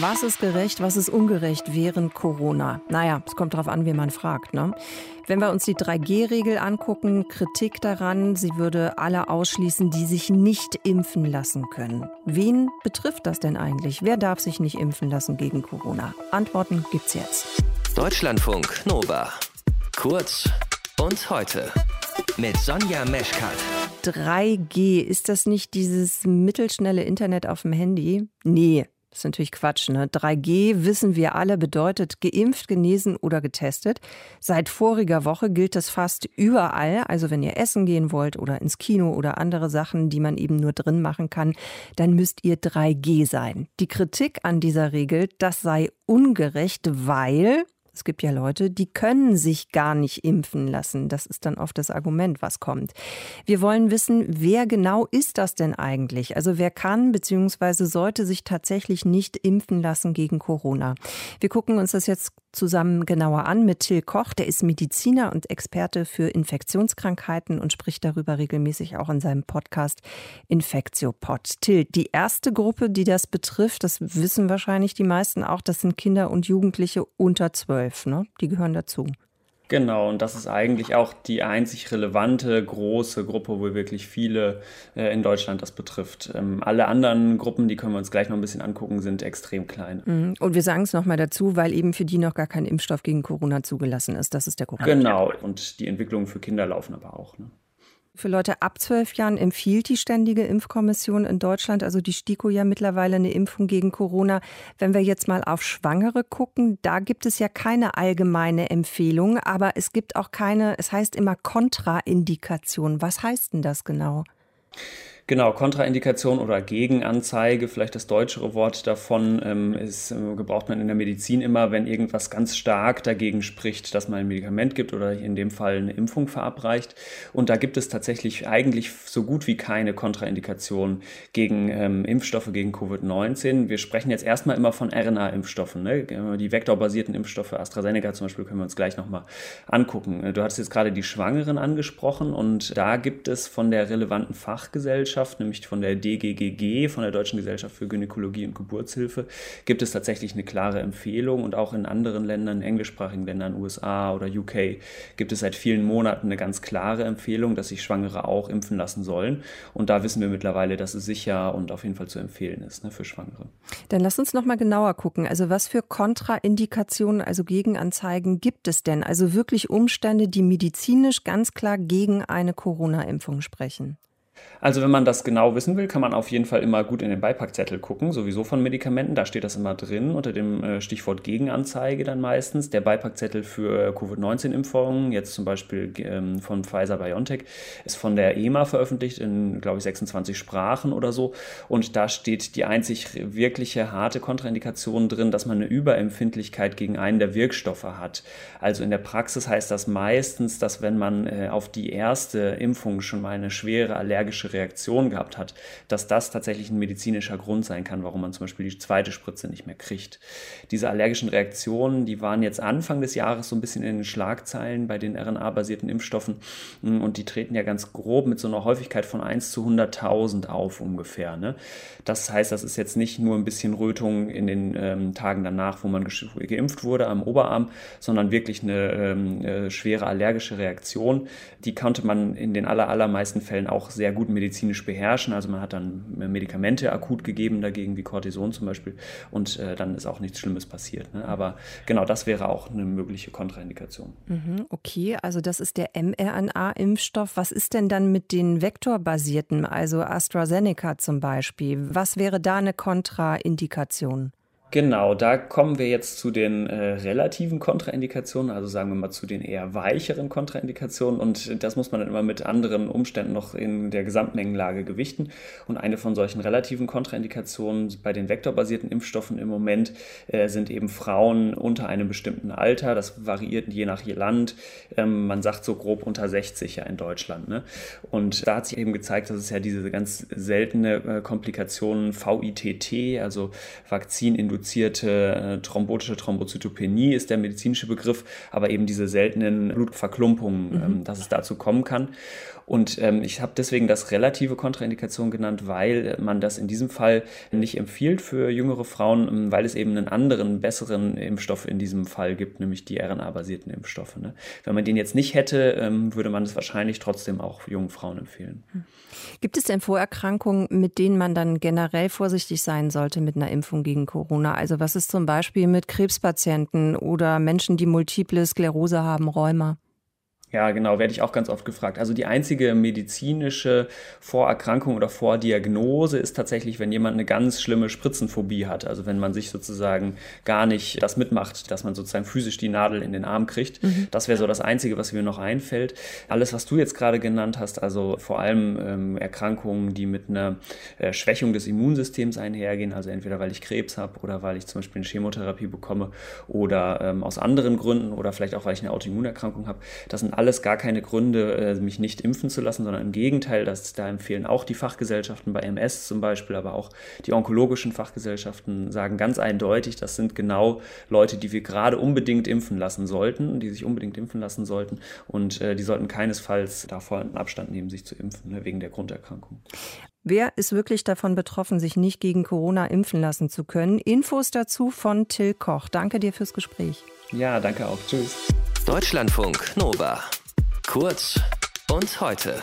Was ist gerecht, was ist ungerecht während Corona? Naja, es kommt darauf an, wie man fragt. Ne? Wenn wir uns die 3G-Regel angucken, Kritik daran, sie würde alle ausschließen, die sich nicht impfen lassen können. Wen betrifft das denn eigentlich? Wer darf sich nicht impfen lassen gegen Corona? Antworten gibt's jetzt. Deutschlandfunk Nova. Kurz und heute mit Sonja Meschkat. 3G, ist das nicht dieses mittelschnelle Internet auf dem Handy? Nee, das ist natürlich Quatsch. Ne? 3G, wissen wir alle, bedeutet geimpft, genesen oder getestet. Seit voriger Woche gilt das fast überall. Also wenn ihr essen gehen wollt oder ins Kino oder andere Sachen, die man eben nur drin machen kann, dann müsst ihr 3G sein. Die Kritik an dieser Regel, das sei ungerecht, weil es gibt ja Leute, die können sich gar nicht impfen lassen. Das ist dann oft das Argument, was kommt. Wir wollen wissen, wer genau ist das denn eigentlich? Also wer kann bzw. sollte sich tatsächlich nicht impfen lassen gegen Corona? Wir gucken uns das jetzt zusammen genauer an mit Till Koch. Der ist Mediziner und Experte für Infektionskrankheiten und spricht darüber regelmäßig auch in seinem Podcast Infektiopod. Till, die erste Gruppe, die das betrifft, das wissen wahrscheinlich die meisten auch, das sind Kinder und Jugendliche unter zwölf ne? Die gehören dazu. Genau, und das ist eigentlich auch die einzig relevante große Gruppe, wo wirklich viele äh, in Deutschland das betrifft. Ähm, alle anderen Gruppen, die können wir uns gleich noch ein bisschen angucken, sind extrem klein. Mhm. Und wir sagen es nochmal dazu, weil eben für die noch gar kein Impfstoff gegen Corona zugelassen ist. Das ist der Grund. Genau, und die Entwicklungen für Kinder laufen aber auch. Ne? Für Leute ab zwölf Jahren empfiehlt die Ständige Impfkommission in Deutschland, also die STIKO ja mittlerweile eine Impfung gegen Corona. Wenn wir jetzt mal auf Schwangere gucken, da gibt es ja keine allgemeine Empfehlung, aber es gibt auch keine, es heißt immer Kontraindikation. Was heißt denn das genau? Genau, Kontraindikation oder Gegenanzeige, vielleicht das deutschere Wort davon, ähm, ist, äh, gebraucht man in der Medizin immer, wenn irgendwas ganz stark dagegen spricht, dass man ein Medikament gibt oder in dem Fall eine Impfung verabreicht. Und da gibt es tatsächlich eigentlich so gut wie keine Kontraindikation gegen ähm, Impfstoffe gegen Covid-19. Wir sprechen jetzt erstmal immer von RNA-Impfstoffen. Ne? Die vektorbasierten Impfstoffe, AstraZeneca zum Beispiel, können wir uns gleich nochmal angucken. Du hattest jetzt gerade die Schwangeren angesprochen und da gibt es von der relevanten Fachgesellschaft Gesellschaft, nämlich von der DGGG, von der Deutschen Gesellschaft für Gynäkologie und Geburtshilfe, gibt es tatsächlich eine klare Empfehlung und auch in anderen Ländern, englischsprachigen Ländern, USA oder UK, gibt es seit vielen Monaten eine ganz klare Empfehlung, dass sich Schwangere auch impfen lassen sollen. Und da wissen wir mittlerweile, dass es sicher und auf jeden Fall zu empfehlen ist ne, für Schwangere. Dann lass uns noch mal genauer gucken. Also was für Kontraindikationen, also Gegenanzeigen gibt es denn? Also wirklich Umstände, die medizinisch ganz klar gegen eine Corona-Impfung sprechen? Also wenn man das genau wissen will, kann man auf jeden Fall immer gut in den Beipackzettel gucken, sowieso von Medikamenten. Da steht das immer drin unter dem äh, Stichwort Gegenanzeige dann meistens. Der Beipackzettel für Covid-19-Impfungen, jetzt zum Beispiel ähm, von Pfizer BioNTech, ist von der EMA veröffentlicht in, glaube ich, 26 Sprachen oder so. Und da steht die einzig wirkliche harte Kontraindikation drin, dass man eine Überempfindlichkeit gegen einen der Wirkstoffe hat. Also in der Praxis heißt das meistens, dass wenn man äh, auf die erste Impfung schon mal eine schwere allergische allergische Reaktion gehabt hat, dass das tatsächlich ein medizinischer Grund sein kann, warum man zum Beispiel die zweite Spritze nicht mehr kriegt. Diese allergischen Reaktionen, die waren jetzt Anfang des Jahres so ein bisschen in den Schlagzeilen bei den RNA-basierten Impfstoffen hm, und die treten ja ganz grob mit so einer Häufigkeit von 1 zu 100.000 auf ungefähr. Ne? Das heißt, das ist jetzt nicht nur ein bisschen Rötung in den ähm, Tagen danach, wo man geimpft wurde am Oberarm, sondern wirklich eine ähm, äh, schwere allergische Reaktion. Die konnte man in den aller, allermeisten Fällen auch sehr gut medizinisch beherrschen. Also man hat dann Medikamente akut gegeben dagegen, wie Cortison zum Beispiel, und äh, dann ist auch nichts Schlimmes passiert. Ne? Aber genau das wäre auch eine mögliche Kontraindikation. Mhm, okay, also das ist der mRNA-Impfstoff. Was ist denn dann mit den vektorbasierten, also AstraZeneca zum Beispiel? Was wäre da eine Kontraindikation? Genau, da kommen wir jetzt zu den äh, relativen Kontraindikationen, also sagen wir mal zu den eher weicheren Kontraindikationen und das muss man dann immer mit anderen Umständen noch in der Gesamtmengenlage gewichten. Und eine von solchen relativen Kontraindikationen bei den vektorbasierten Impfstoffen im Moment äh, sind eben Frauen unter einem bestimmten Alter. Das variiert je nach Land. Ähm, man sagt so grob unter 60 ja in Deutschland. Ne? Und da hat sich eben gezeigt, dass es ja diese ganz seltene äh, Komplikation VITT, also Vakzininduzierung induzierte äh, thrombotische Thrombozytopenie ist der medizinische Begriff, aber eben diese seltenen Blutverklumpungen, mhm. ähm, dass es dazu kommen kann. Und ähm, ich habe deswegen das relative Kontraindikation genannt, weil man das in diesem Fall nicht empfiehlt für jüngere Frauen, ähm, weil es eben einen anderen, besseren Impfstoff in diesem Fall gibt, nämlich die RNA-basierten Impfstoffe. Ne? Wenn man den jetzt nicht hätte, ähm, würde man es wahrscheinlich trotzdem auch jungen Frauen empfehlen. Hm. Gibt es denn Vorerkrankungen, mit denen man dann generell vorsichtig sein sollte mit einer Impfung gegen Corona? Also was ist zum Beispiel mit Krebspatienten oder Menschen, die multiple Sklerose haben, Rheuma? Ja, genau, werde ich auch ganz oft gefragt. Also die einzige medizinische Vorerkrankung oder Vordiagnose ist tatsächlich, wenn jemand eine ganz schlimme Spritzenphobie hat. Also wenn man sich sozusagen gar nicht das mitmacht, dass man sozusagen physisch die Nadel in den Arm kriegt. Mhm. Das wäre so das Einzige, was mir noch einfällt. Alles, was du jetzt gerade genannt hast, also vor allem ähm, Erkrankungen, die mit einer äh, Schwächung des Immunsystems einhergehen, also entweder weil ich Krebs habe oder weil ich zum Beispiel eine Chemotherapie bekomme oder ähm, aus anderen Gründen oder vielleicht auch, weil ich eine Autoimmunerkrankung habe, das sind alles gar keine Gründe, äh, mich nicht impfen zu lassen, sondern im Gegenteil, das, da empfehlen auch die Fachgesellschaften bei MS zum Beispiel, aber auch die onkologischen Fachgesellschaften sagen ganz eindeutig, das sind genau Leute, die wir gerade unbedingt impfen lassen sollten, die sich unbedingt impfen lassen sollten und äh, die sollten keinesfalls davon Abstand nehmen, sich zu impfen, ne, wegen der Grunderkrankung. Wer ist wirklich davon betroffen, sich nicht gegen Corona impfen lassen zu können? Infos dazu von Till Koch. Danke dir fürs Gespräch. Ja, danke auch. Tschüss. Deutschlandfunk Nova. Kurz und heute.